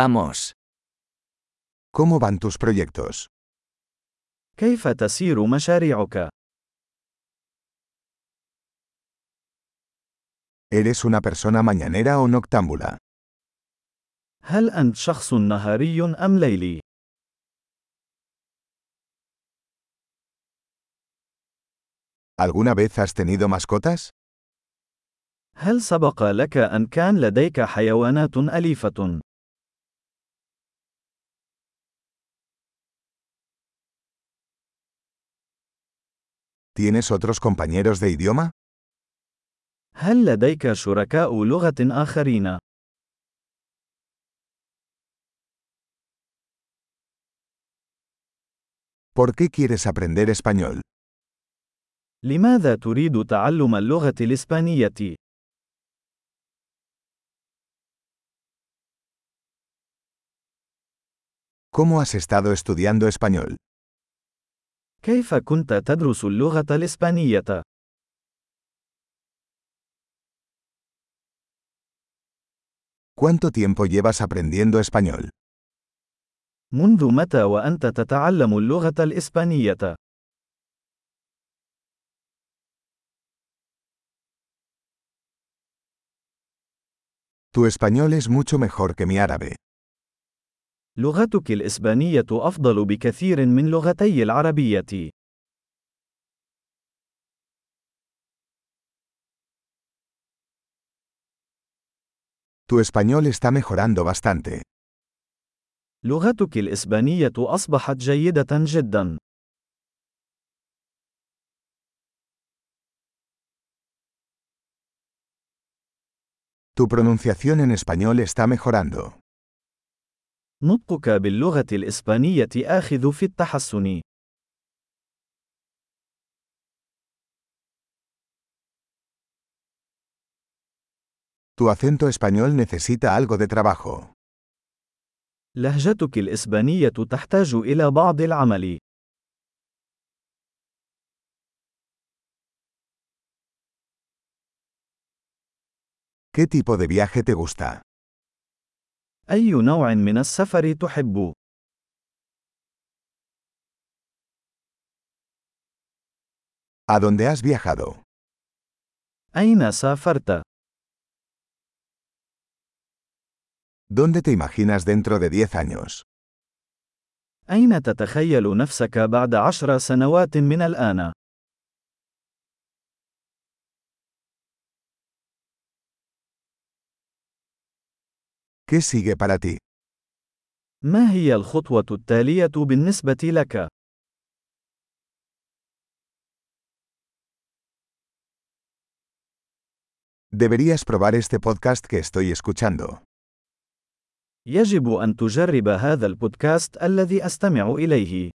Vamos. ¿Cómo van tus proyectos? كيف تسير مشاريعك؟ ¿Eres una persona mañanera o noctámbula? هل أنت شخص نهاري أم ليلي؟ ¿Alguna vez has tenido mascotas? هل سبق لك أن كان لديك حيوانات أليفة؟ ¿Tienes otros compañeros de idioma? هل لديك شركاء لغة آخرين؟ ¿Por qué quieres aprender español? لماذا تريد تعلم اللغة الإسبانية؟ ¿Cómo has estado estudiando español? كيف كنت تدرس اللغة الإسبانية؟ ¿Cuánto tiempo llevas aprendiendo español? منذ متى وأنت تتعلم اللغة الإسبانية؟ Tu español es mucho mejor que mi árabe. لغتك الإسبانية أفضل بكثير من لغتي العربية. Tu español está mejorando bastante. لغتك الإسبانية أصبحت جيدة جدا. Tu pronunciación en español está mejorando. نطقك باللغة الإسبانية آخذ في التحسن. Tu acento español necesita algo de trabajo. لهجتك الإسبانية تحتاج إلى بعض العمل. ¿Qué tipo de viaje te gusta? أي نوع من السفر تحب؟ ¿A dónde has viajado? أين سافرت؟ ¿Dónde te imaginas dentro de 10 años? أين تتخيل نفسك بعد عشر سنوات من الآن؟ ¿Qué sigue para ti? ما هي الخطوة التالية بالنسبة لك؟ Deberías probar este podcast que estoy escuchando. يجب أن تجرب هذا البودكاست الذي أستمع إليه.